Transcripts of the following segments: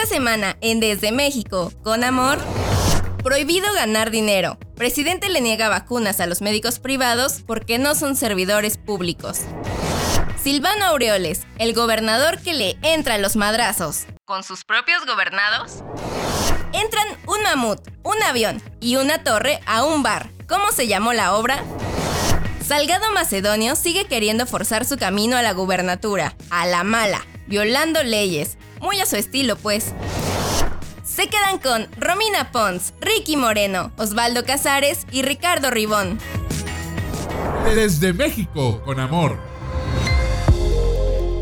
Esta semana en Desde México, con amor, prohibido ganar dinero. Presidente le niega vacunas a los médicos privados porque no son servidores públicos. Silvano Aureoles, el gobernador que le entra a los madrazos. ¿Con sus propios gobernados? Entran un mamut, un avión y una torre a un bar. ¿Cómo se llamó la obra? Salgado Macedonio sigue queriendo forzar su camino a la gubernatura, a la mala, violando leyes, muy a su estilo, pues. Se quedan con Romina Pons, Ricky Moreno, Osvaldo Casares y Ricardo Ribón. Desde México, con amor.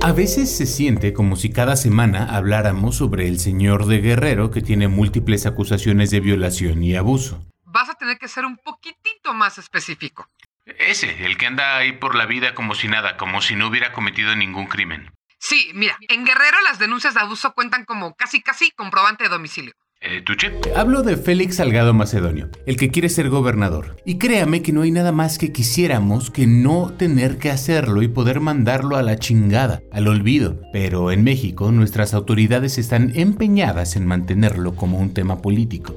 A veces se siente como si cada semana habláramos sobre el señor de Guerrero que tiene múltiples acusaciones de violación y abuso. Vas a tener que ser un poquitito más específico. Ese, el que anda ahí por la vida como si nada, como si no hubiera cometido ningún crimen. Sí, mira, en Guerrero las denuncias de abuso cuentan como casi casi comprobante de domicilio. Eh, ¿Tuche? Hablo de Félix Salgado Macedonio, el que quiere ser gobernador. Y créame que no hay nada más que quisiéramos que no tener que hacerlo y poder mandarlo a la chingada, al olvido. Pero en México nuestras autoridades están empeñadas en mantenerlo como un tema político.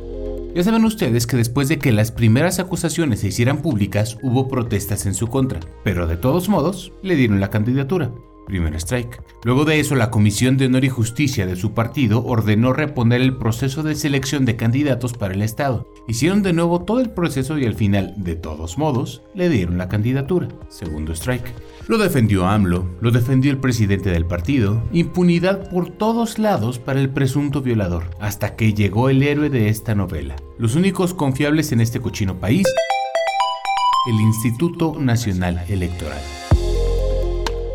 Ya saben ustedes que después de que las primeras acusaciones se hicieran públicas hubo protestas en su contra, pero de todos modos le dieron la candidatura. Primer strike. Luego de eso, la Comisión de Honor y Justicia de su partido ordenó reponer el proceso de selección de candidatos para el Estado. Hicieron de nuevo todo el proceso y al final, de todos modos, le dieron la candidatura. Segundo strike. Lo defendió AMLO, lo defendió el presidente del partido, impunidad por todos lados para el presunto violador, hasta que llegó el héroe de esta novela. Los únicos confiables en este cochino país, el Instituto Nacional Electoral.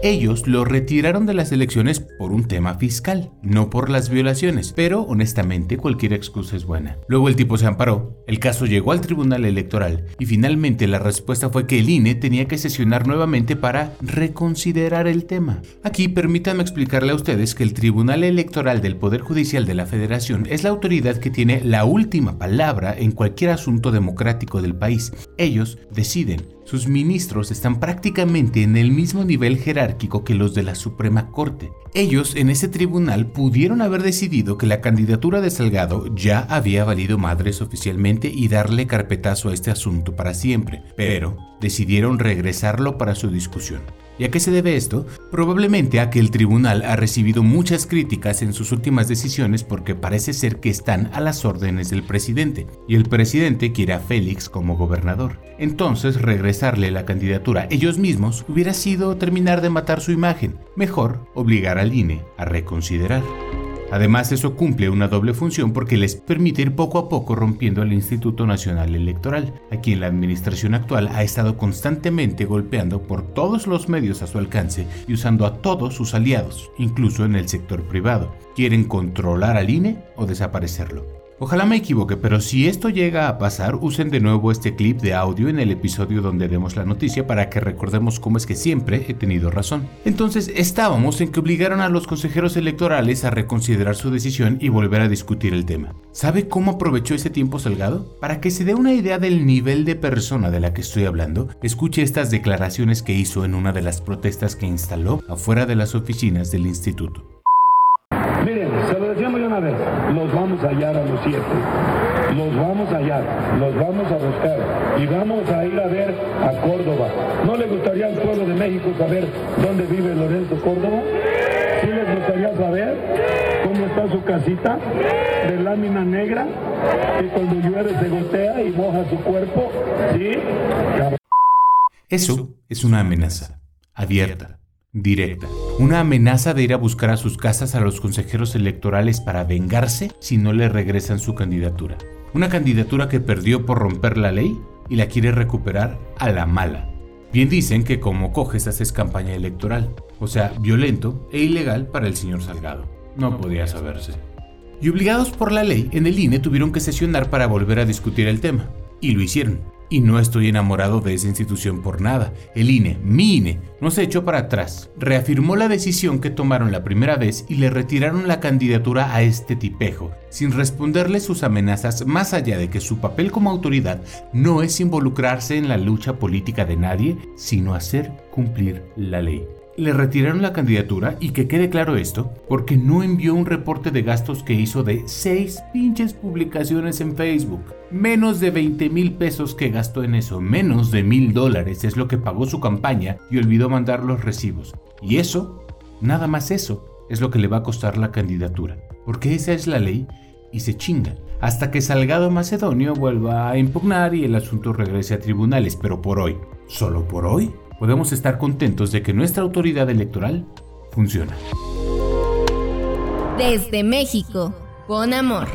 Ellos lo retiraron de las elecciones por un tema fiscal, no por las violaciones, pero honestamente cualquier excusa es buena. Luego el tipo se amparó, el caso llegó al Tribunal Electoral y finalmente la respuesta fue que el INE tenía que sesionar nuevamente para reconsiderar el tema. Aquí permítanme explicarle a ustedes que el Tribunal Electoral del Poder Judicial de la Federación es la autoridad que tiene la última palabra en cualquier asunto democrático del país. Ellos deciden sus ministros están prácticamente en el mismo nivel jerárquico que los de la Suprema Corte. Ellos en ese tribunal pudieron haber decidido que la candidatura de Salgado ya había valido madres oficialmente y darle carpetazo a este asunto para siempre, pero decidieron regresarlo para su discusión. ¿Y a qué se debe esto? Probablemente a que el tribunal ha recibido muchas críticas en sus últimas decisiones porque parece ser que están a las órdenes del presidente, y el presidente quiere a Félix como gobernador. Entonces regresarle la candidatura ellos mismos hubiera sido terminar de matar su imagen, mejor obligar al INE a reconsiderar. Además, eso cumple una doble función porque les permite ir poco a poco rompiendo el Instituto Nacional Electoral, a quien la administración actual ha estado constantemente golpeando por todos los medios a su alcance y usando a todos sus aliados, incluso en el sector privado. Quieren controlar al INE o desaparecerlo. Ojalá me equivoque, pero si esto llega a pasar, usen de nuevo este clip de audio en el episodio donde demos la noticia para que recordemos cómo es que siempre he tenido razón. Entonces estábamos en que obligaron a los consejeros electorales a reconsiderar su decisión y volver a discutir el tema. ¿Sabe cómo aprovechó ese tiempo Salgado? Para que se dé una idea del nivel de persona de la que estoy hablando, escuche estas declaraciones que hizo en una de las protestas que instaló afuera de las oficinas del instituto. Miren, los vamos a hallar a los siete, los vamos a hallar, los vamos a buscar y vamos a ir a ver a Córdoba. ¿No le gustaría al pueblo de México saber dónde vive Lorenzo Córdoba? ¿Sí les gustaría saber cómo está su casita de lámina negra que cuando llueve se gotea y moja su cuerpo? ¿Sí? Eso es una amenaza abierta directa. Una amenaza de ir a buscar a sus casas a los consejeros electorales para vengarse si no le regresan su candidatura. Una candidatura que perdió por romper la ley y la quiere recuperar a la mala. Bien dicen que como coges haces campaña electoral, o sea, violento e ilegal para el señor Salgado. No podía saberse. Y obligados por la ley, en el INE tuvieron que sesionar para volver a discutir el tema. Y lo hicieron. Y no estoy enamorado de esa institución por nada. El INE, mi INE, no se echó para atrás. Reafirmó la decisión que tomaron la primera vez y le retiraron la candidatura a este tipejo, sin responderle sus amenazas más allá de que su papel como autoridad no es involucrarse en la lucha política de nadie, sino hacer cumplir la ley le retiraron la candidatura y que quede claro esto, porque no envió un reporte de gastos que hizo de 6 pinches publicaciones en Facebook. Menos de 20 mil pesos que gastó en eso, menos de mil dólares es lo que pagó su campaña y olvidó mandar los recibos. Y eso, nada más eso, es lo que le va a costar la candidatura. Porque esa es la ley y se chinga. Hasta que Salgado Macedonio vuelva a impugnar y el asunto regrese a tribunales, pero por hoy, solo por hoy, podemos estar contentos de que nuestra autoridad electoral funciona. Desde México, con amor.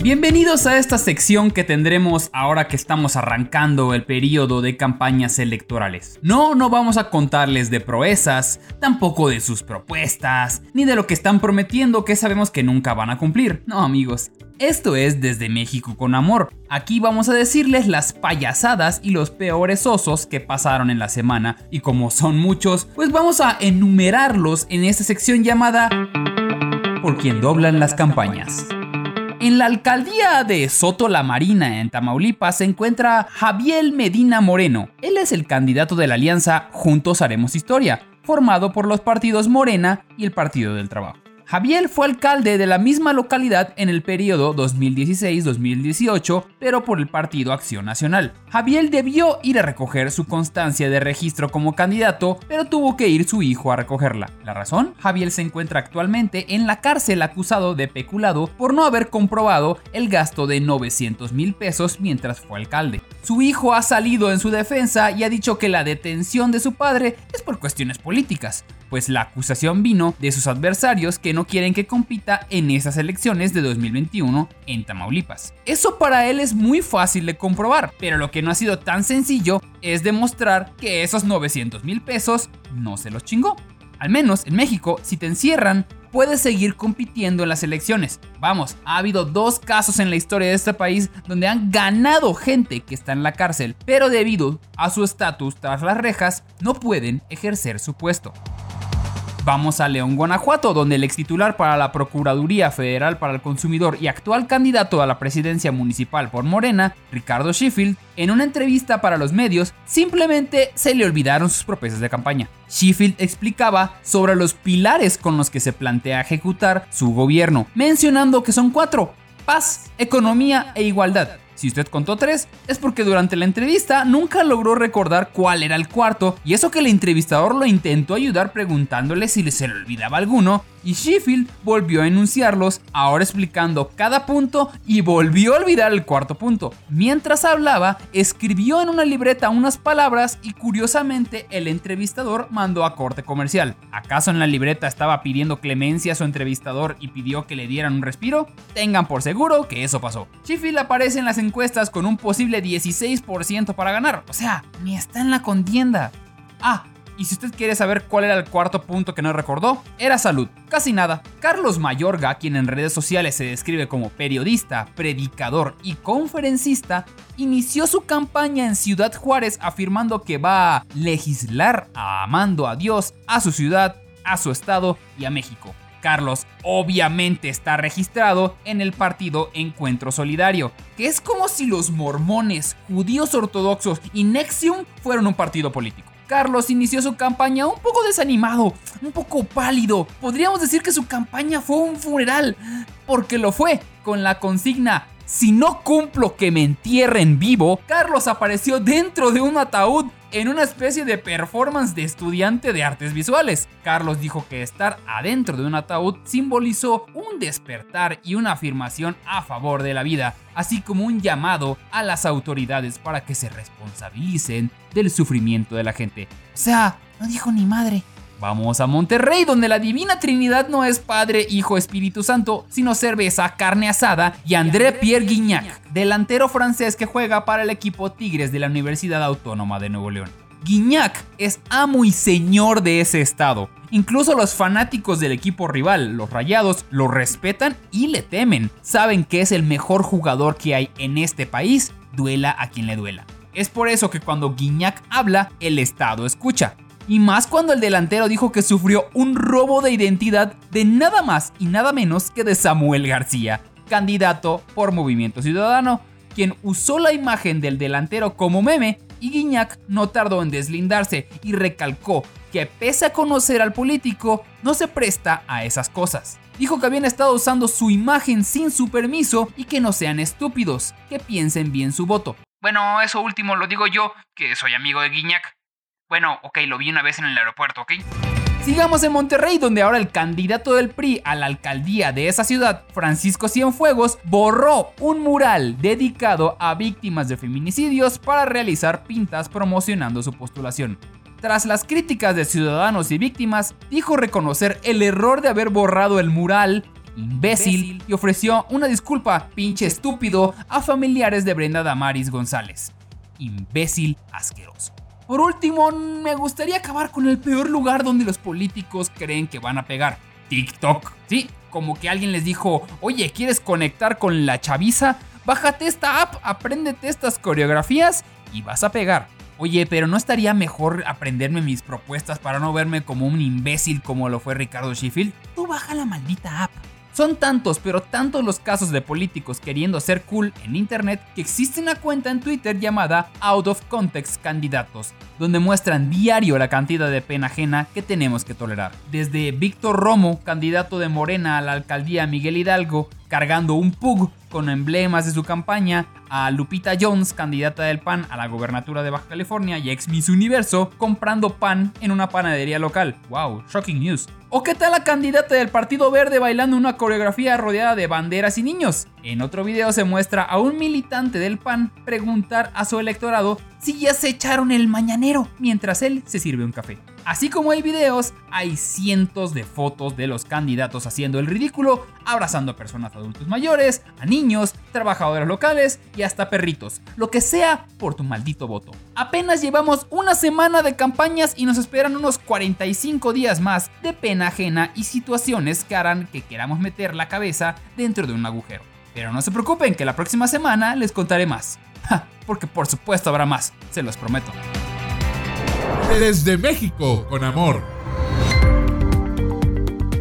Bienvenidos a esta sección que tendremos ahora que estamos arrancando el periodo de campañas electorales. No, no vamos a contarles de proezas, tampoco de sus propuestas, ni de lo que están prometiendo que sabemos que nunca van a cumplir. No amigos, esto es desde México con amor. Aquí vamos a decirles las payasadas y los peores osos que pasaron en la semana. Y como son muchos, pues vamos a enumerarlos en esta sección llamada Por quien doblan las campañas. En la alcaldía de Soto La Marina, en Tamaulipas, se encuentra Javier Medina Moreno. Él es el candidato de la alianza Juntos Haremos Historia, formado por los partidos Morena y el Partido del Trabajo. Javier fue alcalde de la misma localidad en el periodo 2016-2018, pero por el partido Acción Nacional. Javier debió ir a recoger su constancia de registro como candidato, pero tuvo que ir su hijo a recogerla. ¿La razón? Javier se encuentra actualmente en la cárcel acusado de peculado por no haber comprobado el gasto de 900 mil pesos mientras fue alcalde. Su hijo ha salido en su defensa y ha dicho que la detención de su padre es por cuestiones políticas pues la acusación vino de sus adversarios que no quieren que compita en esas elecciones de 2021 en Tamaulipas. Eso para él es muy fácil de comprobar, pero lo que no ha sido tan sencillo es demostrar que esos 900 mil pesos no se los chingó. Al menos en México, si te encierran, puedes seguir compitiendo en las elecciones. Vamos, ha habido dos casos en la historia de este país donde han ganado gente que está en la cárcel, pero debido a su estatus tras las rejas, no pueden ejercer su puesto. Vamos a León, Guanajuato, donde el ex titular para la Procuraduría Federal para el Consumidor y actual candidato a la presidencia municipal por Morena, Ricardo Sheffield, en una entrevista para los medios, simplemente se le olvidaron sus propuestas de campaña. Sheffield explicaba sobre los pilares con los que se plantea ejecutar su gobierno, mencionando que son cuatro, paz, economía e igualdad. Si usted contó tres, es porque durante la entrevista nunca logró recordar cuál era el cuarto, y eso que el entrevistador lo intentó ayudar preguntándole si se le olvidaba alguno, y Sheffield volvió a enunciarlos, ahora explicando cada punto y volvió a olvidar el cuarto punto. Mientras hablaba, escribió en una libreta unas palabras y curiosamente el entrevistador mandó a corte comercial. ¿Acaso en la libreta estaba pidiendo clemencia a su entrevistador y pidió que le dieran un respiro? Tengan por seguro que eso pasó. Sheffield aparece en las encuestas con un posible 16% para ganar, o sea, ni está en la contienda. Ah, y si usted quiere saber cuál era el cuarto punto que no recordó, era salud. Casi nada. Carlos Mayorga, quien en redes sociales se describe como periodista, predicador y conferencista, inició su campaña en Ciudad Juárez afirmando que va a legislar amando a Dios, a su ciudad, a su estado y a México. Carlos obviamente está registrado en el partido Encuentro Solidario, que es como si los mormones, judíos ortodoxos y Nexium fueran un partido político. Carlos inició su campaña un poco desanimado, un poco pálido. Podríamos decir que su campaña fue un funeral, porque lo fue, con la consigna si no cumplo que me entierren vivo, Carlos apareció dentro de un ataúd en una especie de performance de estudiante de artes visuales. Carlos dijo que estar adentro de un ataúd simbolizó un despertar y una afirmación a favor de la vida, así como un llamado a las autoridades para que se responsabilicen del sufrimiento de la gente. O sea, no dijo ni madre. Vamos a Monterrey, donde la Divina Trinidad no es Padre, Hijo, Espíritu Santo, sino cerveza, carne asada y André Pierre Guignac, delantero francés que juega para el equipo Tigres de la Universidad Autónoma de Nuevo León. Guignac es amo y señor de ese estado. Incluso los fanáticos del equipo rival, los Rayados, lo respetan y le temen. Saben que es el mejor jugador que hay en este país, duela a quien le duela. Es por eso que cuando Guignac habla, el estado escucha. Y más cuando el delantero dijo que sufrió un robo de identidad de nada más y nada menos que de Samuel García, candidato por Movimiento Ciudadano, quien usó la imagen del delantero como meme y Guiñac no tardó en deslindarse y recalcó que pese a conocer al político, no se presta a esas cosas. Dijo que habían estado usando su imagen sin su permiso y que no sean estúpidos, que piensen bien su voto. Bueno, eso último lo digo yo, que soy amigo de Guiñac. Bueno, ok, lo vi una vez en el aeropuerto, ¿ok? Sigamos en Monterrey, donde ahora el candidato del PRI a la alcaldía de esa ciudad, Francisco Cienfuegos, borró un mural dedicado a víctimas de feminicidios para realizar pintas promocionando su postulación. Tras las críticas de ciudadanos y víctimas, dijo reconocer el error de haber borrado el mural, imbécil, y ofreció una disculpa, pinche estúpido, a familiares de Brenda Damaris González. Imbécil asqueroso. Por último, me gustaría acabar con el peor lugar donde los políticos creen que van a pegar. TikTok. Sí, como que alguien les dijo, oye, ¿quieres conectar con la chaviza? Bájate esta app, apréndete estas coreografías y vas a pegar. Oye, pero ¿no estaría mejor aprenderme mis propuestas para no verme como un imbécil como lo fue Ricardo Sheffield? Tú baja la maldita app. Son tantos, pero tantos los casos de políticos queriendo ser cool en internet que existe una cuenta en Twitter llamada Out of Context Candidatos, donde muestran diario la cantidad de pena ajena que tenemos que tolerar. Desde Víctor Romo, candidato de Morena a la alcaldía Miguel Hidalgo, cargando un pug con emblemas de su campaña, a Lupita Jones, candidata del PAN a la gobernatura de Baja California y ex Miss Universo, comprando pan en una panadería local. ¡Wow! Shocking news. ¿O qué tal la candidata del Partido Verde bailando una coreografía rodeada de banderas y niños? En otro video se muestra a un militante del PAN preguntar a su electorado si ya se echaron el mañanero mientras él se sirve un café. Así como hay videos, hay cientos de fotos de los candidatos haciendo el ridículo, abrazando a personas adultos mayores, a niños, trabajadores locales y hasta perritos. Lo que sea por tu maldito voto. Apenas llevamos una semana de campañas y nos esperan unos 45 días más de pena ajena y situaciones que harán que queramos meter la cabeza dentro de un agujero. Pero no se preocupen que la próxima semana les contaré más. porque por supuesto habrá más, se los prometo. Desde México, con amor.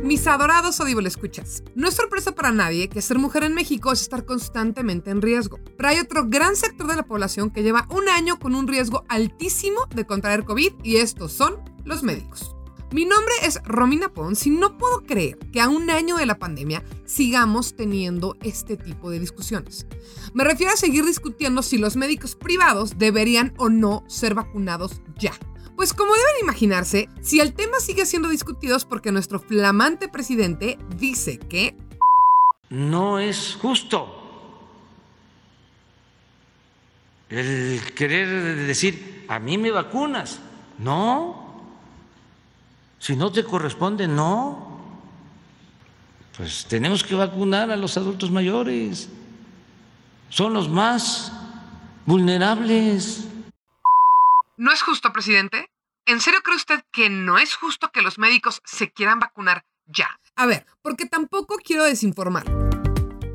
Mis adorados Audible escuchas. No es sorpresa para nadie que ser mujer en México es estar constantemente en riesgo. Pero hay otro gran sector de la población que lleva un año con un riesgo altísimo de contraer COVID y estos son los médicos. Mi nombre es Romina Pons y no puedo creer que a un año de la pandemia sigamos teniendo este tipo de discusiones. Me refiero a seguir discutiendo si los médicos privados deberían o no ser vacunados ya. Pues como deben imaginarse, si el tema sigue siendo discutido es porque nuestro flamante presidente dice que... No es justo el querer decir, a mí me vacunas. No, si no te corresponde, no. Pues tenemos que vacunar a los adultos mayores. Son los más vulnerables. ¿No es justo, presidente? ¿En serio cree usted que no es justo que los médicos se quieran vacunar ya? A ver, porque tampoco quiero desinformar.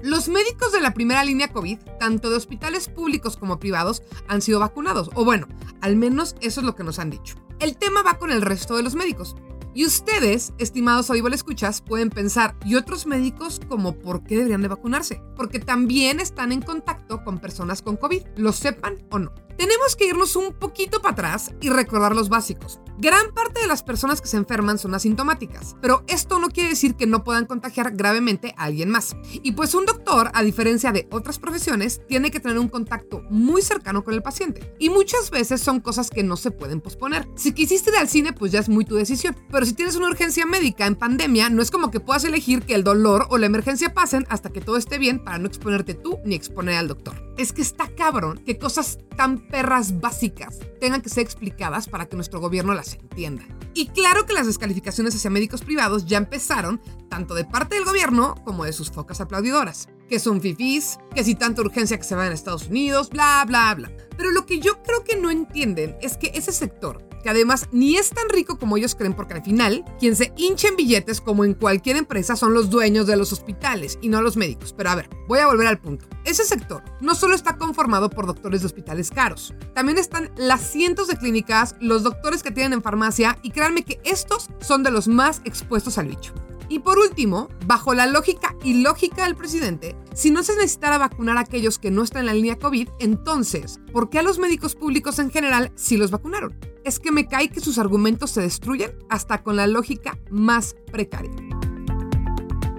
Los médicos de la primera línea COVID, tanto de hospitales públicos como privados, han sido vacunados. O bueno, al menos eso es lo que nos han dicho. El tema va con el resto de los médicos. Y ustedes, estimados audible escuchas, pueden pensar, ¿y otros médicos como por qué deberían de vacunarse? Porque también están en contacto con personas con COVID, lo sepan o no. Tenemos que irnos un poquito para atrás y recordar los básicos. Gran parte de las personas que se enferman son asintomáticas, pero esto no quiere decir que no puedan contagiar gravemente a alguien más. Y pues un doctor, a diferencia de otras profesiones, tiene que tener un contacto muy cercano con el paciente. Y muchas veces son cosas que no se pueden posponer. Si quisiste ir al cine, pues ya es muy tu decisión. Pero si tienes una urgencia médica en pandemia, no es como que puedas elegir que el dolor o la emergencia pasen hasta que todo esté bien para no exponerte tú ni exponer al doctor. Es que está cabrón que cosas tan perras básicas tengan que ser explicadas para que nuestro gobierno las entienda. Y claro que las descalificaciones hacia médicos privados ya empezaron, tanto de parte del gobierno como de sus focas aplaudidoras. Que son fifís, que si tanta urgencia que se vayan a Estados Unidos, bla, bla, bla. Pero lo que yo creo que no entienden es que ese sector, que además ni es tan rico como ellos creen, porque al final, quien se hincha en billetes como en cualquier empresa son los dueños de los hospitales y no los médicos. Pero a ver, voy a volver al punto. Ese sector no solo está conformado por doctores de hospitales caros, también están las cientos de clínicas, los doctores que tienen en farmacia y créanme que estos son de los más expuestos al bicho. Y por último, bajo la lógica y lógica del presidente, si no se necesitara vacunar a aquellos que no están en la línea COVID, entonces, ¿por qué a los médicos públicos en general sí los vacunaron? Es que me cae que sus argumentos se destruyen hasta con la lógica más precaria.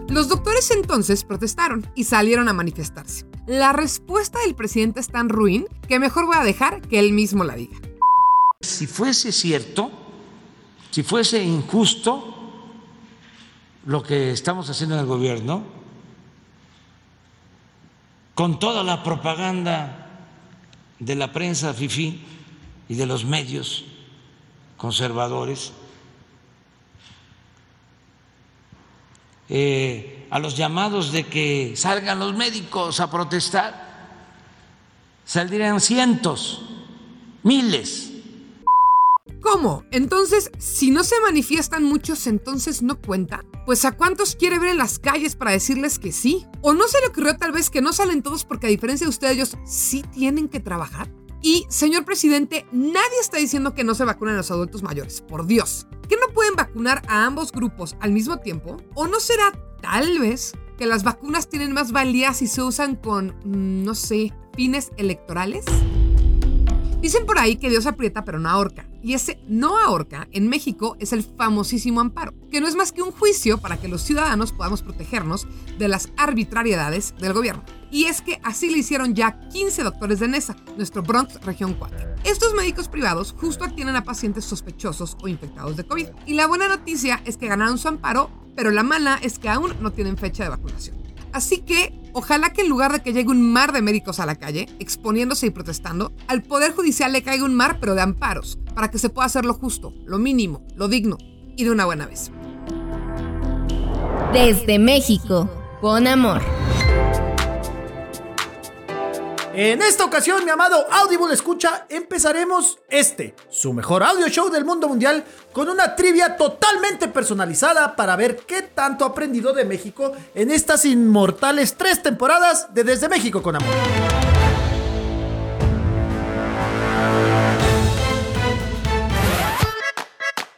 Los doctores entonces protestaron y salieron a manifestarse. La respuesta del presidente es tan ruin que mejor voy a dejar que él mismo la diga. Si fuese cierto, si fuese injusto lo que estamos haciendo en el gobierno, con toda la propaganda de la prensa FIFI y de los medios conservadores, eh, a los llamados de que salgan los médicos a protestar, saldrían cientos, miles. ¿Cómo? Entonces, si no se manifiestan muchos, entonces no cuenta. Pues a cuántos quiere ver en las calles para decirles que sí. ¿O no se le ocurrió tal vez que no salen todos porque a diferencia de ustedes ellos sí tienen que trabajar? Y, señor presidente, nadie está diciendo que no se vacunen a los adultos mayores, por Dios. ¿Que no pueden vacunar a ambos grupos al mismo tiempo? ¿O no será tal vez que las vacunas tienen más valía si se usan con, no sé, fines electorales? Dicen por ahí que Dios aprieta pero no ahorca. Y ese no ahorca en México es el famosísimo amparo, que no es más que un juicio para que los ciudadanos podamos protegernos de las arbitrariedades del gobierno. Y es que así le hicieron ya 15 doctores de NESA, nuestro Bronx Región 4. Estos médicos privados justo atienden a pacientes sospechosos o infectados de COVID. Y la buena noticia es que ganaron su amparo, pero la mala es que aún no tienen fecha de vacunación. Así que ojalá que en lugar de que llegue un mar de médicos a la calle, exponiéndose y protestando, al Poder Judicial le caiga un mar pero de amparos, para que se pueda hacer lo justo, lo mínimo, lo digno y de una buena vez. Desde México, con amor. En esta ocasión, mi amado Audible Escucha, empezaremos este, su mejor audio show del mundo mundial, con una trivia totalmente personalizada para ver qué tanto ha aprendido de México en estas inmortales tres temporadas de Desde México con Amor.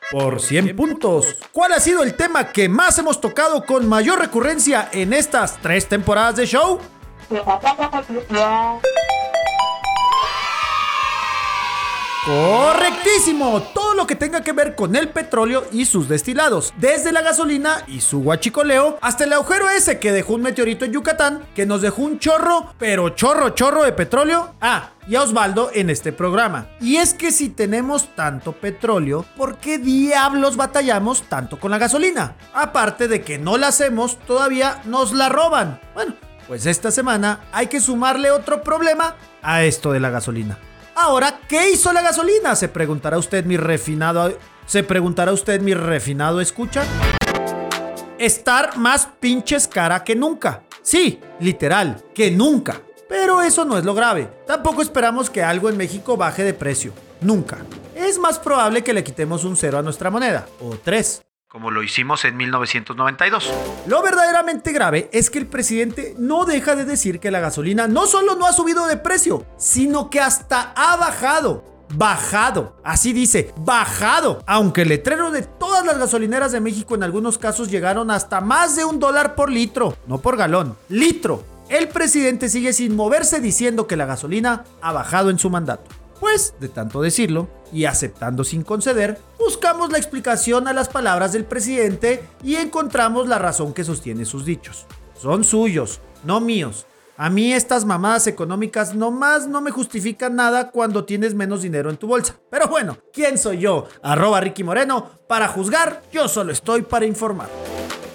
Por 100 puntos. ¿Cuál ha sido el tema que más hemos tocado con mayor recurrencia en estas tres temporadas de show? Correctísimo, todo lo que tenga que ver con el petróleo y sus destilados, desde la gasolina y su guachicoleo hasta el agujero ese que dejó un meteorito en Yucatán, que nos dejó un chorro, pero chorro, chorro de petróleo. Ah, y a Osvaldo en este programa. Y es que si tenemos tanto petróleo, ¿por qué diablos batallamos tanto con la gasolina? Aparte de que no la hacemos, todavía nos la roban. Bueno, pues esta semana hay que sumarle otro problema a esto de la gasolina. Ahora, ¿qué hizo la gasolina? Se preguntará usted mi refinado. Se preguntará usted mi refinado escucha. Estar más pinches cara que nunca. Sí, literal, que nunca. Pero eso no es lo grave. Tampoco esperamos que algo en México baje de precio. Nunca. Es más probable que le quitemos un cero a nuestra moneda. O tres como lo hicimos en 1992. Lo verdaderamente grave es que el presidente no deja de decir que la gasolina no solo no ha subido de precio, sino que hasta ha bajado. Bajado, así dice, bajado. Aunque el letrero de todas las gasolineras de México en algunos casos llegaron hasta más de un dólar por litro, no por galón, litro. El presidente sigue sin moverse diciendo que la gasolina ha bajado en su mandato. Pues, de tanto decirlo, y aceptando sin conceder, buscamos la explicación a las palabras del presidente y encontramos la razón que sostiene sus dichos. Son suyos, no míos. A mí estas mamadas económicas nomás no me justifican nada cuando tienes menos dinero en tu bolsa. Pero bueno, ¿quién soy yo? Arroba Ricky Moreno. Para juzgar, yo solo estoy para informar.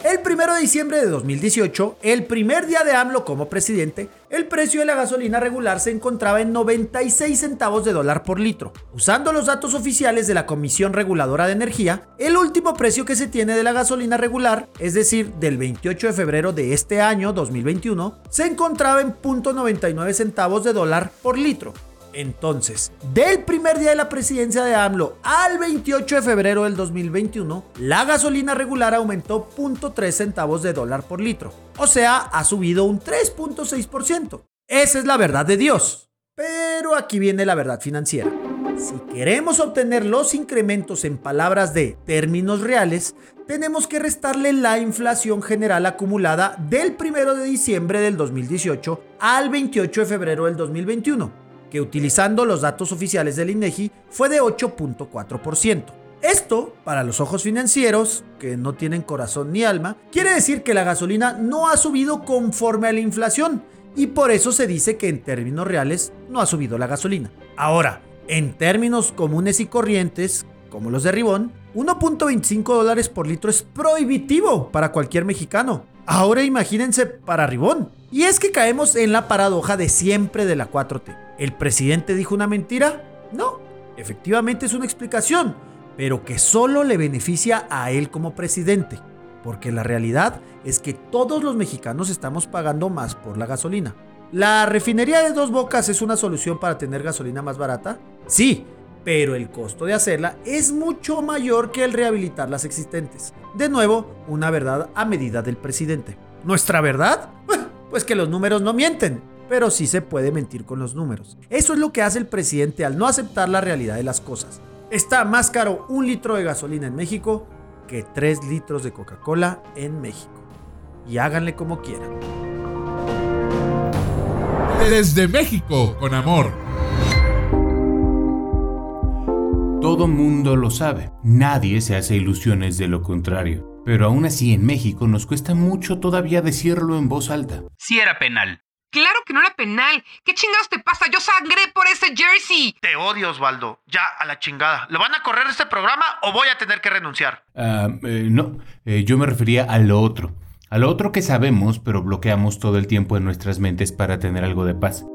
El 1 de diciembre de 2018, el primer día de AMLO como presidente, el precio de la gasolina regular se encontraba en 96 centavos de dólar por litro. Usando los datos oficiales de la Comisión Reguladora de Energía, el último precio que se tiene de la gasolina regular, es decir, del 28 de febrero de este año 2021, se encontraba en .99 centavos de dólar por litro. Entonces, del primer día de la presidencia de AMLO al 28 de febrero del 2021, la gasolina regular aumentó 0.3 centavos de dólar por litro. O sea, ha subido un 3.6%. Esa es la verdad de Dios. Pero aquí viene la verdad financiera. Si queremos obtener los incrementos en palabras de términos reales, tenemos que restarle la inflación general acumulada del 1 de diciembre del 2018 al 28 de febrero del 2021 que utilizando los datos oficiales del INEGI fue de 8.4%. Esto, para los ojos financieros, que no tienen corazón ni alma, quiere decir que la gasolina no ha subido conforme a la inflación y por eso se dice que en términos reales no ha subido la gasolina. Ahora, en términos comunes y corrientes, como los de Ribón, 1.25 dólares por litro es prohibitivo para cualquier mexicano. Ahora imagínense para Ribón. Y es que caemos en la paradoja de siempre de la 4T. ¿El presidente dijo una mentira? No, efectivamente es una explicación, pero que solo le beneficia a él como presidente. Porque la realidad es que todos los mexicanos estamos pagando más por la gasolina. ¿La refinería de dos bocas es una solución para tener gasolina más barata? Sí, pero el costo de hacerla es mucho mayor que el rehabilitar las existentes. De nuevo, una verdad a medida del presidente. ¿Nuestra verdad? Pues que los números no mienten, pero sí se puede mentir con los números. Eso es lo que hace el presidente al no aceptar la realidad de las cosas. Está más caro un litro de gasolina en México que 3 litros de Coca-Cola en México. Y háganle como quieran. Desde México, con amor. Todo mundo lo sabe. Nadie se hace ilusiones de lo contrario. Pero aún así en México nos cuesta mucho todavía decirlo en voz alta. Si era penal. Claro que no era penal. ¿Qué chingados te pasa? Yo sangré por ese jersey. Te odio, Osvaldo. Ya, a la chingada. ¿Lo van a correr de este programa o voy a tener que renunciar? Ah, eh, no, eh, yo me refería a lo otro. A lo otro que sabemos, pero bloqueamos todo el tiempo en nuestras mentes para tener algo de paz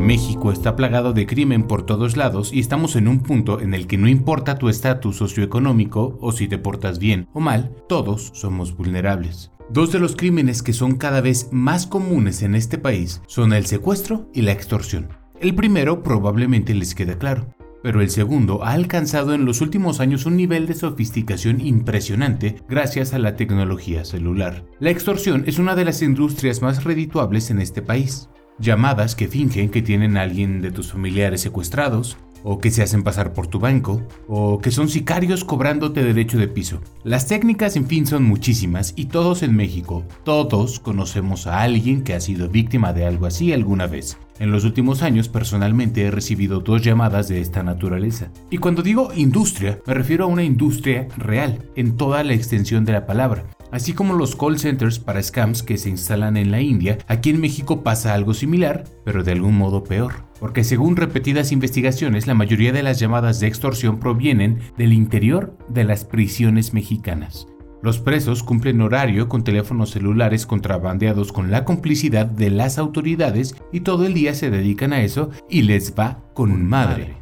México está plagado de crimen por todos lados y estamos en un punto en el que no importa tu estatus socioeconómico o si te portas bien o mal, todos somos vulnerables. Dos de los crímenes que son cada vez más comunes en este país son el secuestro y la extorsión. El primero probablemente les quede claro, pero el segundo ha alcanzado en los últimos años un nivel de sofisticación impresionante gracias a la tecnología celular. La extorsión es una de las industrias más redituables en este país llamadas que fingen que tienen a alguien de tus familiares secuestrados, o que se hacen pasar por tu banco, o que son sicarios cobrándote derecho de piso. Las técnicas en fin son muchísimas y todos en México, todos conocemos a alguien que ha sido víctima de algo así alguna vez. En los últimos años personalmente he recibido dos llamadas de esta naturaleza. Y cuando digo industria, me refiero a una industria real, en toda la extensión de la palabra. Así como los call centers para scams que se instalan en la India, aquí en México pasa algo similar, pero de algún modo peor. Porque según repetidas investigaciones, la mayoría de las llamadas de extorsión provienen del interior de las prisiones mexicanas. Los presos cumplen horario con teléfonos celulares contrabandeados con la complicidad de las autoridades y todo el día se dedican a eso y les va con madre.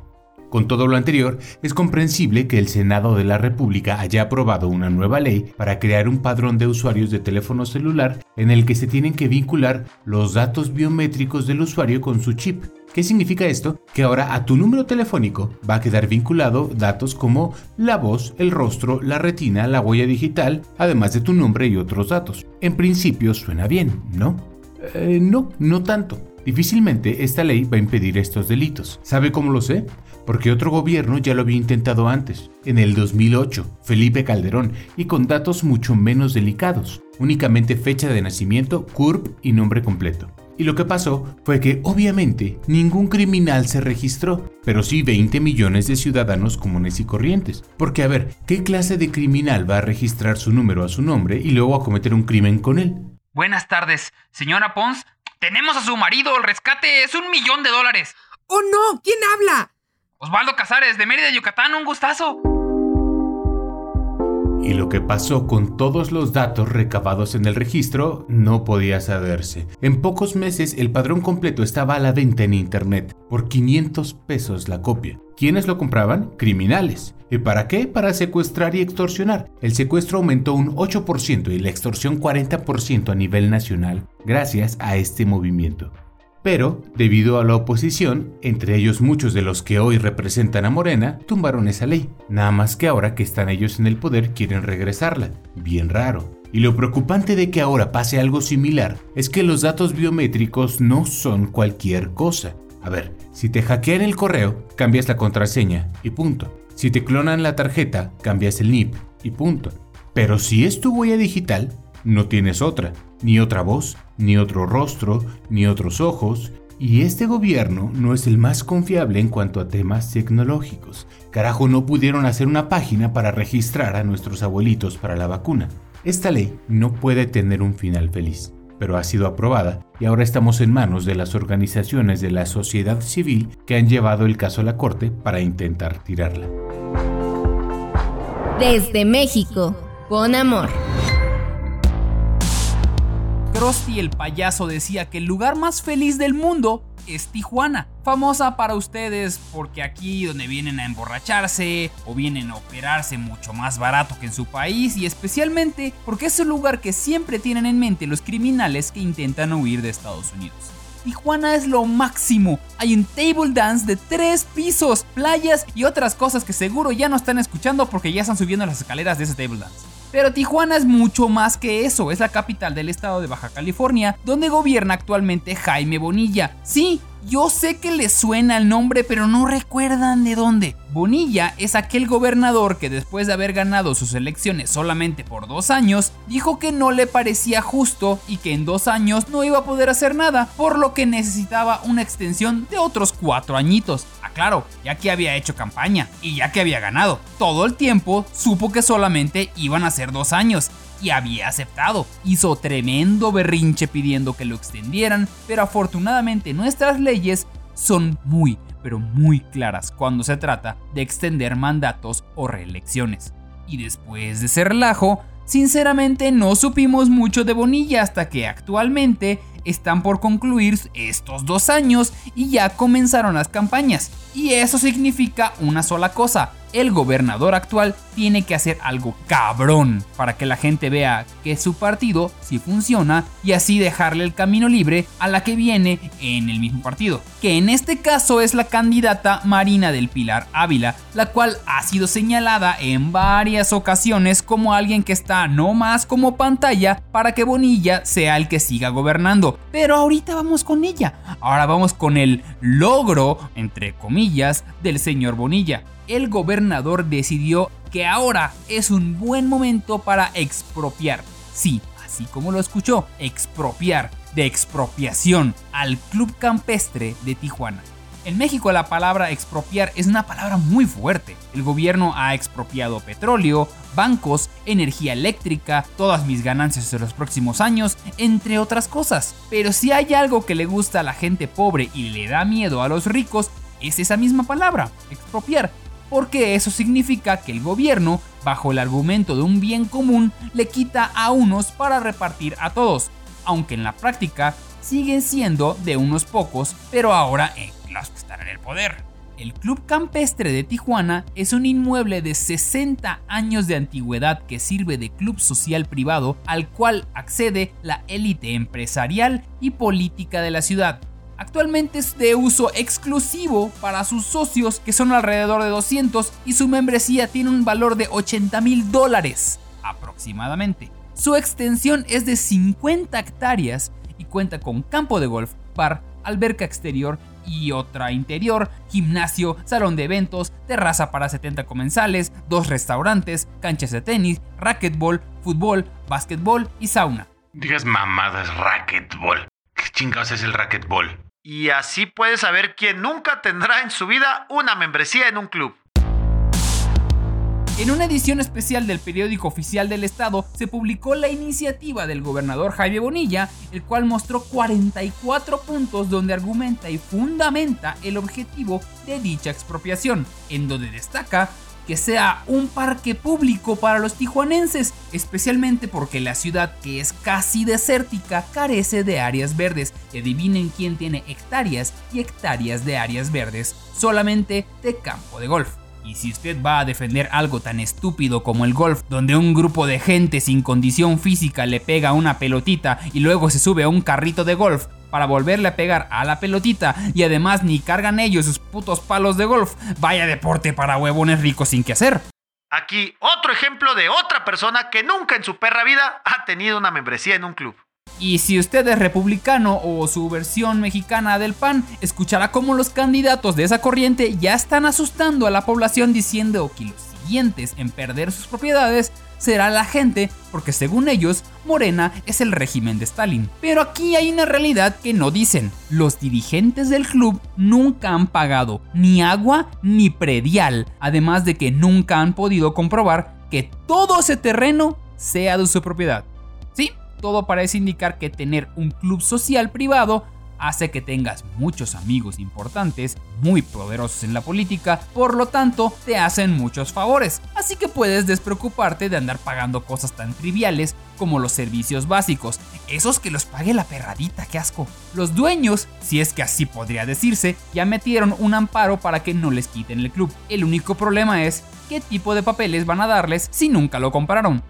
Con todo lo anterior, es comprensible que el Senado de la República haya aprobado una nueva ley para crear un padrón de usuarios de teléfono celular en el que se tienen que vincular los datos biométricos del usuario con su chip. ¿Qué significa esto? Que ahora a tu número telefónico va a quedar vinculado datos como la voz, el rostro, la retina, la huella digital, además de tu nombre y otros datos. En principio suena bien, ¿no? Eh, no, no tanto. Difícilmente esta ley va a impedir estos delitos. ¿Sabe cómo lo sé? Porque otro gobierno ya lo había intentado antes, en el 2008, Felipe Calderón, y con datos mucho menos delicados, únicamente fecha de nacimiento, CURP y nombre completo. Y lo que pasó fue que obviamente ningún criminal se registró, pero sí 20 millones de ciudadanos comunes y corrientes. Porque a ver, ¿qué clase de criminal va a registrar su número a su nombre y luego a cometer un crimen con él? Buenas tardes, señora Pons. Tenemos a su marido, el rescate es un millón de dólares. ¡Oh no! ¿Quién habla? Osvaldo Casares, de Mérida, Yucatán, un gustazo. Y lo que pasó con todos los datos recabados en el registro no podía saberse. En pocos meses el padrón completo estaba a la venta en internet por 500 pesos la copia. ¿Quiénes lo compraban? Criminales. ¿Y para qué? Para secuestrar y extorsionar. El secuestro aumentó un 8% y la extorsión 40% a nivel nacional gracias a este movimiento. Pero, debido a la oposición, entre ellos muchos de los que hoy representan a Morena, tumbaron esa ley. Nada más que ahora que están ellos en el poder quieren regresarla. Bien raro. Y lo preocupante de que ahora pase algo similar es que los datos biométricos no son cualquier cosa. A ver, si te hackean el correo, cambias la contraseña y punto. Si te clonan la tarjeta, cambias el NIP y punto. Pero si es tu huella digital, no tienes otra, ni otra voz, ni otro rostro, ni otros ojos, y este gobierno no es el más confiable en cuanto a temas tecnológicos. Carajo, no pudieron hacer una página para registrar a nuestros abuelitos para la vacuna. Esta ley no puede tener un final feliz, pero ha sido aprobada y ahora estamos en manos de las organizaciones de la sociedad civil que han llevado el caso a la corte para intentar tirarla. Desde México, con amor. Krusty el payaso decía que el lugar más feliz del mundo es Tijuana, famosa para ustedes porque aquí donde vienen a emborracharse o vienen a operarse mucho más barato que en su país y especialmente porque es el lugar que siempre tienen en mente los criminales que intentan huir de Estados Unidos. Tijuana es lo máximo. Hay un table dance de tres pisos, playas y otras cosas que seguro ya no están escuchando porque ya están subiendo las escaleras de ese table dance. Pero Tijuana es mucho más que eso, es la capital del estado de Baja California, donde gobierna actualmente Jaime Bonilla. Sí, yo sé que les suena el nombre, pero no recuerdan de dónde. Bonilla es aquel gobernador que después de haber ganado sus elecciones solamente por dos años, dijo que no le parecía justo y que en dos años no iba a poder hacer nada, por lo que necesitaba una extensión de otros cuatro añitos. Aclaro, ya que había hecho campaña y ya que había ganado. Todo el tiempo supo que solamente iban a ser dos años y había aceptado. Hizo tremendo berrinche pidiendo que lo extendieran, pero afortunadamente nuestras leyes son muy, pero muy claras cuando se trata de extender mandatos o reelecciones. Y después de ese relajo, sinceramente no supimos mucho de Bonilla hasta que actualmente están por concluir estos dos años y ya comenzaron las campañas. Y eso significa una sola cosa, el gobernador actual tiene que hacer algo cabrón para que la gente vea que su partido sí funciona y así dejarle el camino libre a la que viene en el mismo partido, que en este caso es la candidata Marina del Pilar Ávila, la cual ha sido señalada en varias ocasiones como alguien que está no más como pantalla para que Bonilla sea el que siga gobernando. Pero ahorita vamos con ella, ahora vamos con el logro, entre comillas, del señor Bonilla el gobernador decidió que ahora es un buen momento para expropiar. Sí, así como lo escuchó, expropiar, de expropiación al Club Campestre de Tijuana. En México la palabra expropiar es una palabra muy fuerte. El gobierno ha expropiado petróleo, bancos, energía eléctrica, todas mis ganancias de los próximos años, entre otras cosas. Pero si hay algo que le gusta a la gente pobre y le da miedo a los ricos, es esa misma palabra, expropiar porque eso significa que el gobierno, bajo el argumento de un bien común, le quita a unos para repartir a todos, aunque en la práctica siguen siendo de unos pocos, pero ahora en los que están en el poder. El Club Campestre de Tijuana es un inmueble de 60 años de antigüedad que sirve de club social privado al cual accede la élite empresarial y política de la ciudad, Actualmente es de uso exclusivo para sus socios, que son alrededor de 200, y su membresía tiene un valor de 80 mil dólares aproximadamente. Su extensión es de 50 hectáreas y cuenta con campo de golf, bar, alberca exterior y otra interior, gimnasio, salón de eventos, terraza para 70 comensales, dos restaurantes, canchas de tenis, racquetball, fútbol, básquetbol y sauna. Digas mamadas, racquetball. ¿Qué chingados es el racquetball? Y así puedes saber quién nunca tendrá en su vida una membresía en un club. En una edición especial del periódico oficial del estado se publicó la iniciativa del gobernador Jaime Bonilla, el cual mostró 44 puntos donde argumenta y fundamenta el objetivo de dicha expropiación, en donde destaca que sea un parque público para los tijuanenses, especialmente porque la ciudad que es casi desértica carece de áreas verdes. Adivinen quién tiene hectáreas y hectáreas de áreas verdes solamente de campo de golf. Y si usted va a defender algo tan estúpido como el golf, donde un grupo de gente sin condición física le pega una pelotita y luego se sube a un carrito de golf para volverle a pegar a la pelotita y además ni cargan ellos sus putos palos de golf, vaya deporte para huevones ricos sin que hacer. Aquí otro ejemplo de otra persona que nunca en su perra vida ha tenido una membresía en un club. Y si usted es republicano o su versión mexicana del PAN, escuchará cómo los candidatos de esa corriente ya están asustando a la población diciendo que los siguientes en perder sus propiedades será la gente, porque según ellos, Morena es el régimen de Stalin. Pero aquí hay una realidad que no dicen. Los dirigentes del club nunca han pagado ni agua ni predial, además de que nunca han podido comprobar que todo ese terreno sea de su propiedad. Todo parece indicar que tener un club social privado hace que tengas muchos amigos importantes, muy poderosos en la política, por lo tanto te hacen muchos favores, así que puedes despreocuparte de andar pagando cosas tan triviales como los servicios básicos, esos que los pague la perradita, qué asco. Los dueños, si es que así podría decirse, ya metieron un amparo para que no les quiten el club. El único problema es qué tipo de papeles van a darles si nunca lo compraron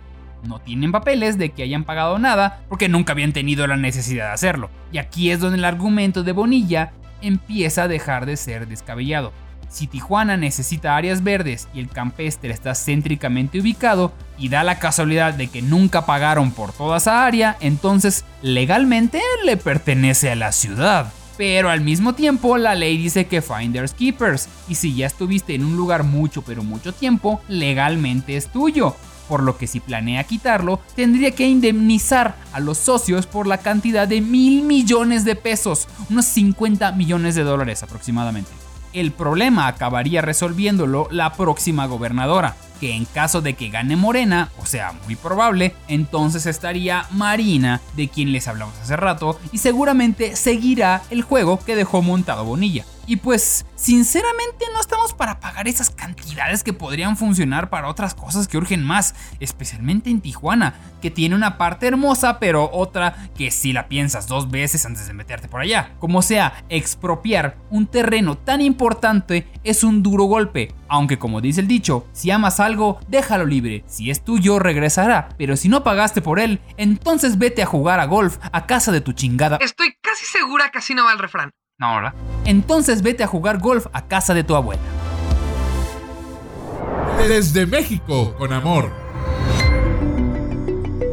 no tienen papeles de que hayan pagado nada porque nunca habían tenido la necesidad de hacerlo. Y aquí es donde el argumento de Bonilla empieza a dejar de ser descabellado. Si Tijuana necesita áreas verdes y el campestre está céntricamente ubicado y da la casualidad de que nunca pagaron por toda esa área, entonces legalmente le pertenece a la ciudad. Pero al mismo tiempo la ley dice que finders keepers y si ya estuviste en un lugar mucho pero mucho tiempo, legalmente es tuyo por lo que si planea quitarlo, tendría que indemnizar a los socios por la cantidad de mil millones de pesos, unos 50 millones de dólares aproximadamente. El problema acabaría resolviéndolo la próxima gobernadora, que en caso de que gane Morena, o sea, muy probable, entonces estaría Marina, de quien les hablamos hace rato, y seguramente seguirá el juego que dejó montado Bonilla. Y pues, sinceramente no estamos para pagar esas cantidades que podrían funcionar para otras cosas que urgen más, especialmente en Tijuana, que tiene una parte hermosa, pero otra que si la piensas dos veces antes de meterte por allá. Como sea, expropiar un terreno tan importante es un duro golpe, aunque como dice el dicho, si amas algo, déjalo libre, si es tuyo regresará, pero si no pagaste por él, entonces vete a jugar a golf a casa de tu chingada. Estoy casi segura que así no va el refrán. No, ¿verdad? Entonces vete a jugar golf a casa de tu abuela. Desde México, con amor.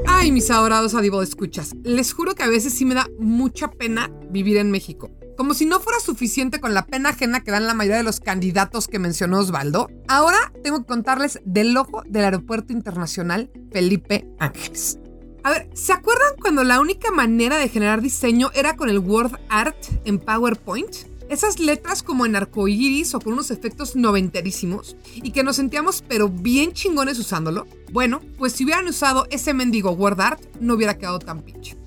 Ay, mis adorados Adivo escuchas. Les juro que a veces sí me da mucha pena vivir en México. Como si no fuera suficiente con la pena ajena que dan la mayoría de los candidatos que mencionó Osvaldo, ahora tengo que contarles del ojo del Aeropuerto Internacional Felipe Ángeles. A ver, ¿se acuerdan cuando la única manera de generar diseño era con el Word Art en PowerPoint? Esas letras como en arcoiris o con unos efectos noventerísimos y que nos sentíamos pero bien chingones usándolo. Bueno, pues si hubieran usado ese mendigo Word Art no hubiera quedado tan pinche.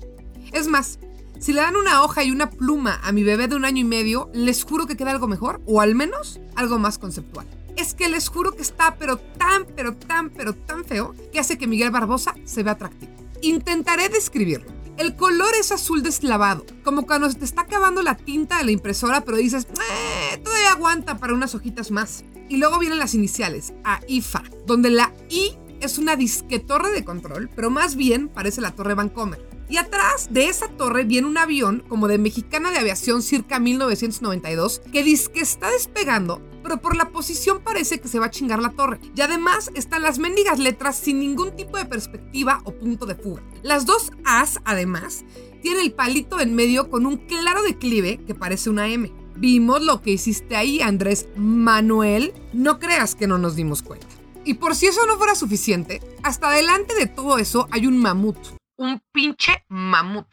Es más, si le dan una hoja y una pluma a mi bebé de un año y medio, les juro que queda algo mejor o al menos algo más conceptual. Es que les juro que está pero tan, pero tan, pero tan feo que hace que Miguel Barbosa se vea atractivo. Intentaré describirlo. El color es azul deslavado, como cuando se te está acabando la tinta de la impresora, pero dices, eh, todavía aguanta para unas hojitas más. Y luego vienen las iniciales, AIFA, donde la I es una disque torre de control, pero más bien parece la torre Vancomer. Y atrás de esa torre viene un avión como de Mexicana de Aviación circa 1992 que dice que está despegando, pero por la posición parece que se va a chingar la torre. Y además están las mendigas letras sin ningún tipo de perspectiva o punto de fuga. Las dos As, además, tienen el palito en medio con un claro declive que parece una M. Vimos lo que hiciste ahí, Andrés Manuel. No creas que no nos dimos cuenta. Y por si eso no fuera suficiente, hasta delante de todo eso hay un mamut un pinche mamut.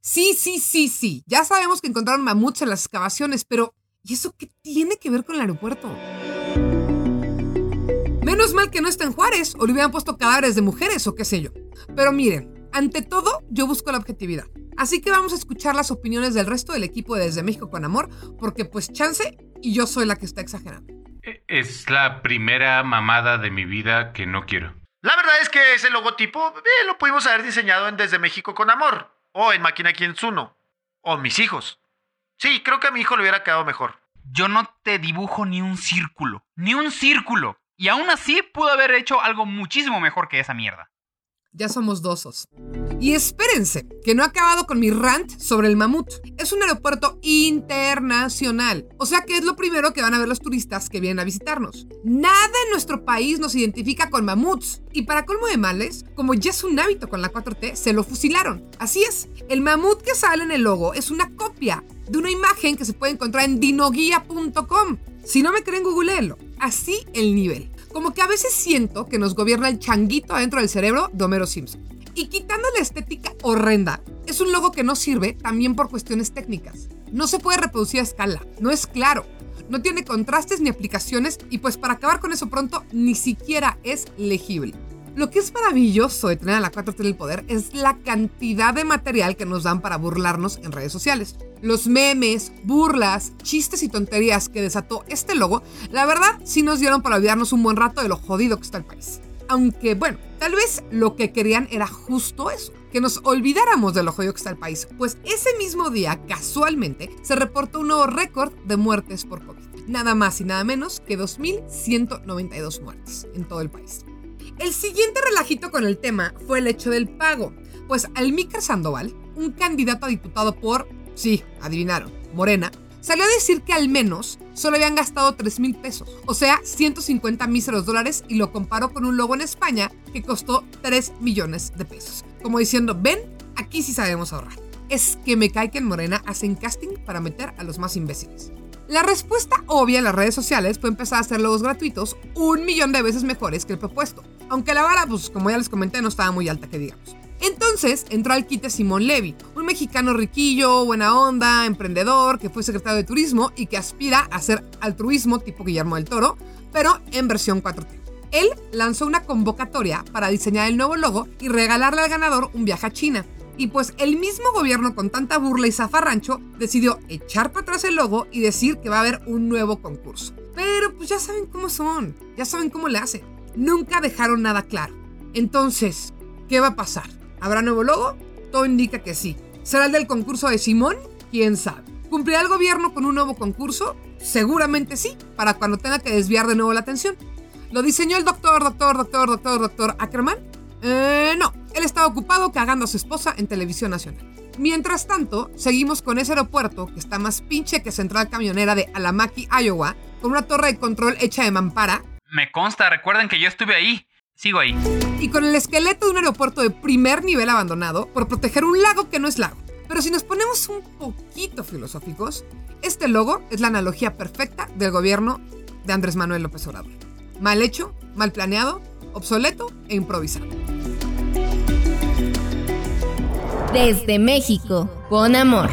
Sí, sí, sí, sí. Ya sabemos que encontraron mamuts en las excavaciones, pero ¿y eso qué tiene que ver con el aeropuerto? Menos mal que no está en Juárez o le hubieran puesto cadáveres de mujeres o qué sé yo. Pero miren, ante todo, yo busco la objetividad. Así que vamos a escuchar las opiniones del resto del equipo de Desde México con Amor, porque pues chance y yo soy la que está exagerando. Eh, Es la primera mamada de mi vida que no quiero. La verdad es que ese logotipo eh, lo pudimos haber diseñado en Desde México con Amor, o en Máquina Kienzuno, o mis hijos. Sí, creo que a mi hijo le hubiera quedado mejor. Yo no te dibujo ni un círculo, ni un círculo. Y aún así pudo haber hecho algo muchísimo mejor que esa mierda. Ya somos dosos. Y espérense, que no he acabado con mi rant sobre el mamut. Es un aeropuerto internacional, o sea que es lo primero que van a ver los turistas que vienen a visitarnos. Nada en nuestro país nos identifica con mamuts. Y para colmo de males, como ya es un hábito con la 4T, se lo fusilaron. Así es, el mamut que sale en el logo es una copia de una imagen que se puede encontrar en dinoguía.com. Si no me creen, googleenlo. Así el nivel. Como que a veces siento que nos gobierna el changuito adentro del cerebro de Homero Simpson. Y quitando la estética horrenda, es un logo que no sirve también por cuestiones técnicas. No se puede reproducir a escala, no es claro, no tiene contrastes ni aplicaciones y pues para acabar con eso pronto ni siquiera es legible. Lo que es maravilloso de tener a la 4T en el poder es la cantidad de material que nos dan para burlarnos en redes sociales. Los memes, burlas, chistes y tonterías que desató este logo, la verdad sí nos dieron para olvidarnos un buen rato de lo jodido que está el país. Aunque bueno, tal vez lo que querían era justo eso, que nos olvidáramos de lo jodido que está el país, pues ese mismo día, casualmente, se reportó un nuevo récord de muertes por COVID. Nada más y nada menos que 2.192 muertes en todo el país. El siguiente relajito con el tema fue el hecho del pago, pues Almícar Sandoval, un candidato a diputado por, sí, adivinaron, Morena, salió a decir que al menos solo habían gastado 3 mil pesos, o sea, 150 míseros dólares, y lo comparó con un logo en España que costó 3 millones de pesos. Como diciendo, ven, aquí sí sabemos ahorrar. Es que me cae que en Morena hacen casting para meter a los más imbéciles. La respuesta obvia en las redes sociales fue empezar a hacer logos gratuitos un millón de veces mejores que el propuesto. Aunque la vara, pues como ya les comenté, no estaba muy alta que digamos. Entonces entró al quite Simón Levy, un mexicano riquillo, buena onda, emprendedor, que fue secretario de turismo y que aspira a hacer altruismo tipo Guillermo del Toro, pero en versión 4T. Él lanzó una convocatoria para diseñar el nuevo logo y regalarle al ganador un viaje a China. Y pues el mismo gobierno con tanta burla y zafarrancho decidió echar para atrás el logo y decir que va a haber un nuevo concurso. Pero pues ya saben cómo son, ya saben cómo le hacen. Nunca dejaron nada claro. Entonces, ¿qué va a pasar? ¿Habrá nuevo logo? Todo indica que sí. ¿Será el del concurso de Simón? ¿Quién sabe? ¿Cumplirá el gobierno con un nuevo concurso? Seguramente sí, para cuando tenga que desviar de nuevo la atención. ¿Lo diseñó el doctor, doctor, doctor, doctor, doctor Ackerman? Eh, no, él estaba ocupado cagando a su esposa en televisión nacional. Mientras tanto, seguimos con ese aeropuerto que está más pinche que central camionera de Alamaki, Iowa, con una torre de control hecha de mampara. Me consta, recuerden que yo estuve ahí. Sigo ahí. Y con el esqueleto de un aeropuerto de primer nivel abandonado por proteger un lago que no es lago. Pero si nos ponemos un poquito filosóficos, este logo es la analogía perfecta del gobierno de Andrés Manuel López Obrador. Mal hecho, mal planeado, obsoleto e improvisado. Desde México, con amor.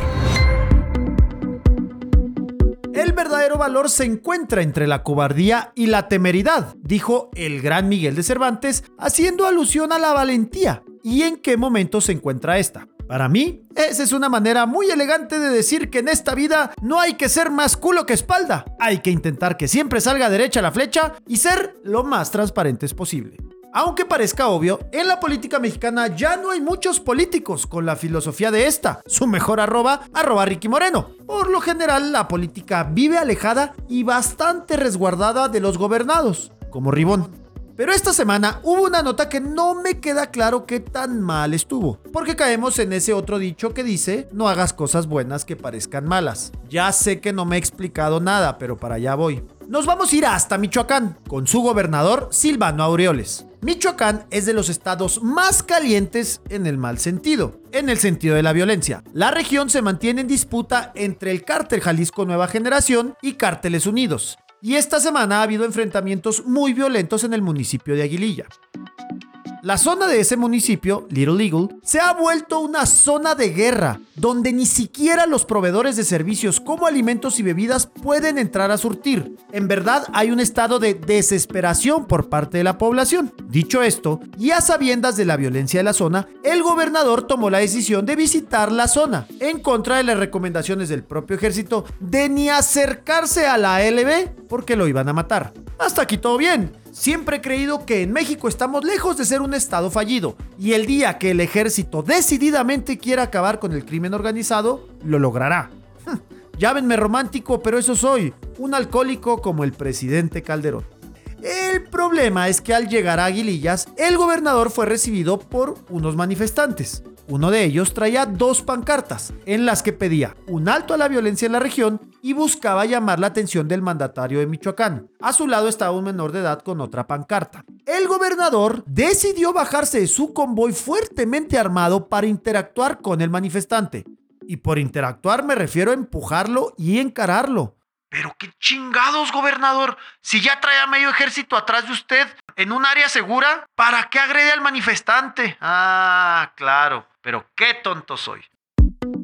El verdadero valor se encuentra entre la cobardía y la temeridad, dijo el gran Miguel de Cervantes, haciendo alusión a la valentía. ¿Y en qué momento se encuentra esta? Para mí, esa es una manera muy elegante de decir que en esta vida no hay que ser más culo que espalda. Hay que intentar que siempre salga derecha la flecha y ser lo más transparentes posible. Aunque parezca obvio, en la política mexicana ya no hay muchos políticos con la filosofía de esta, su mejor arroba, arroba Ricky Moreno. Por lo general, la política vive alejada y bastante resguardada de los gobernados, como Ribón. Pero esta semana hubo una nota que no me queda claro qué tan mal estuvo, porque caemos en ese otro dicho que dice, no hagas cosas buenas que parezcan malas. Ya sé que no me he explicado nada, pero para allá voy. Nos vamos a ir hasta Michoacán, con su gobernador Silvano Aureoles. Michoacán es de los estados más calientes en el mal sentido, en el sentido de la violencia. La región se mantiene en disputa entre el cártel Jalisco Nueva Generación y Cárteles Unidos. Y esta semana ha habido enfrentamientos muy violentos en el municipio de Aguililla. La zona de ese municipio, Little Eagle, se ha vuelto una zona de guerra, donde ni siquiera los proveedores de servicios como alimentos y bebidas pueden entrar a surtir. En verdad hay un estado de desesperación por parte de la población. Dicho esto, y a sabiendas de la violencia de la zona, el gobernador tomó la decisión de visitar la zona, en contra de las recomendaciones del propio ejército de ni acercarse a la LB porque lo iban a matar. Hasta aquí todo bien. Siempre he creído que en México estamos lejos de ser un estado fallido y el día que el ejército decididamente quiera acabar con el crimen organizado, lo logrará. Llámenme romántico, pero eso soy, un alcohólico como el presidente Calderón. El problema es que al llegar a Aguilillas, el gobernador fue recibido por unos manifestantes. Uno de ellos traía dos pancartas en las que pedía un alto a la violencia en la región y buscaba llamar la atención del mandatario de Michoacán. A su lado estaba un menor de edad con otra pancarta. El gobernador decidió bajarse de su convoy fuertemente armado para interactuar con el manifestante. Y por interactuar me refiero a empujarlo y encararlo. Pero qué chingados, gobernador. Si ya traía medio ejército atrás de usted en un área segura, ¿para qué agrede al manifestante? Ah, claro. Pero qué tonto soy.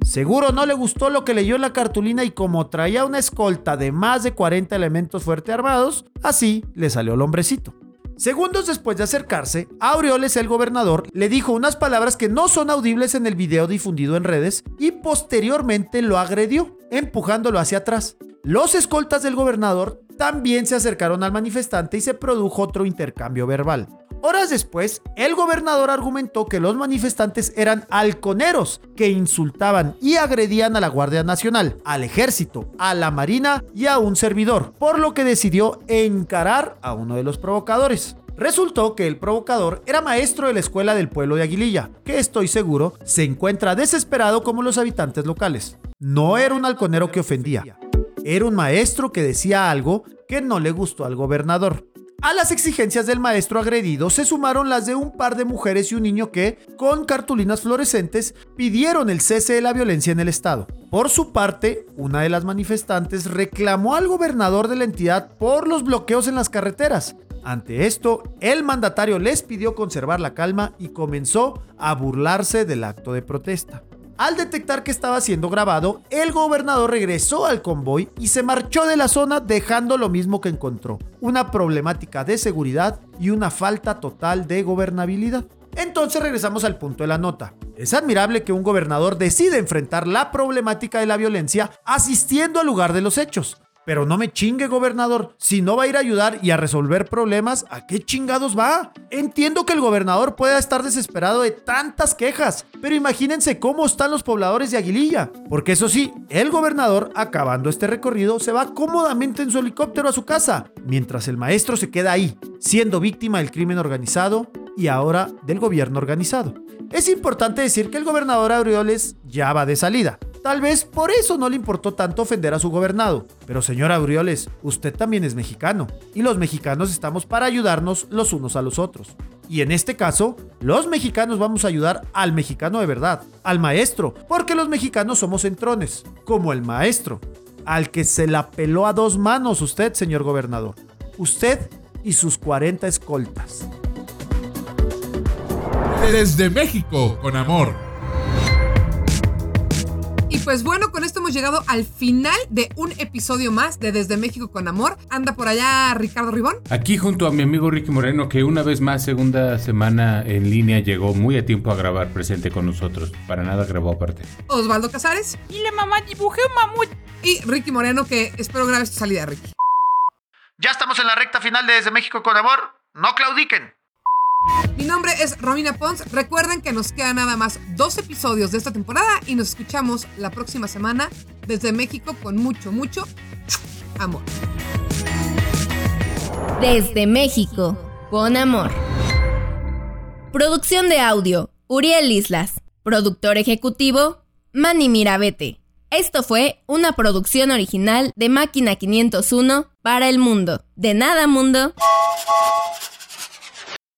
Seguro no le gustó lo que leyó en la cartulina y como traía una escolta de más de 40 elementos fuerte armados, así le salió el hombrecito. Segundos después de acercarse, Aureoles el gobernador le dijo unas palabras que no son audibles en el video difundido en redes y posteriormente lo agredió, empujándolo hacia atrás. Los escoltas del gobernador también se acercaron al manifestante y se produjo otro intercambio verbal. Horas después, el gobernador argumentó que los manifestantes eran halconeros que insultaban y agredían a la Guardia Nacional, al ejército, a la Marina y a un servidor, por lo que decidió encarar a uno de los provocadores. Resultó que el provocador era maestro de la escuela del pueblo de Aguililla, que estoy seguro se encuentra desesperado como los habitantes locales. No era un halconero que ofendía, era un maestro que decía algo que no le gustó al gobernador. A las exigencias del maestro agredido se sumaron las de un par de mujeres y un niño que, con cartulinas fluorescentes, pidieron el cese de la violencia en el estado. Por su parte, una de las manifestantes reclamó al gobernador de la entidad por los bloqueos en las carreteras. Ante esto, el mandatario les pidió conservar la calma y comenzó a burlarse del acto de protesta. Al detectar que estaba siendo grabado, el gobernador regresó al convoy y se marchó de la zona dejando lo mismo que encontró, una problemática de seguridad y una falta total de gobernabilidad. Entonces regresamos al punto de la nota. Es admirable que un gobernador decida enfrentar la problemática de la violencia asistiendo al lugar de los hechos. Pero no me chingue, gobernador. Si no va a ir a ayudar y a resolver problemas, ¿a qué chingados va? Entiendo que el gobernador pueda estar desesperado de tantas quejas, pero imagínense cómo están los pobladores de Aguililla. Porque eso sí, el gobernador, acabando este recorrido, se va cómodamente en su helicóptero a su casa, mientras el maestro se queda ahí, siendo víctima del crimen organizado y ahora del gobierno organizado. Es importante decir que el gobernador Aureoles ya va de salida. Tal vez por eso no le importó tanto ofender a su gobernado. Pero señor Aureoles, usted también es mexicano. Y los mexicanos estamos para ayudarnos los unos a los otros. Y en este caso, los mexicanos vamos a ayudar al mexicano de verdad, al maestro, porque los mexicanos somos entrones, como el maestro, al que se la peló a dos manos usted, señor gobernador. Usted y sus 40 escoltas. Desde México, con amor. Y pues bueno, con esto hemos llegado al final de un episodio más de Desde México con Amor. Anda por allá Ricardo Ribón. Aquí junto a mi amigo Ricky Moreno, que una vez más, segunda semana en línea, llegó muy a tiempo a grabar presente con nosotros. Para nada grabó aparte. Osvaldo Casares. Y la mamá dibujé un mamut. Y Ricky Moreno, que espero grabes tu salida, Ricky. Ya estamos en la recta final de Desde México con Amor. No claudiquen. Mi nombre es Romina Pons. Recuerden que nos quedan nada más dos episodios de esta temporada y nos escuchamos la próxima semana desde México con mucho, mucho amor. Desde México, con amor. Producción de audio, Uriel Islas. Productor ejecutivo, Manny Mirabete. Esto fue una producción original de Máquina 501 para el mundo. De nada, mundo.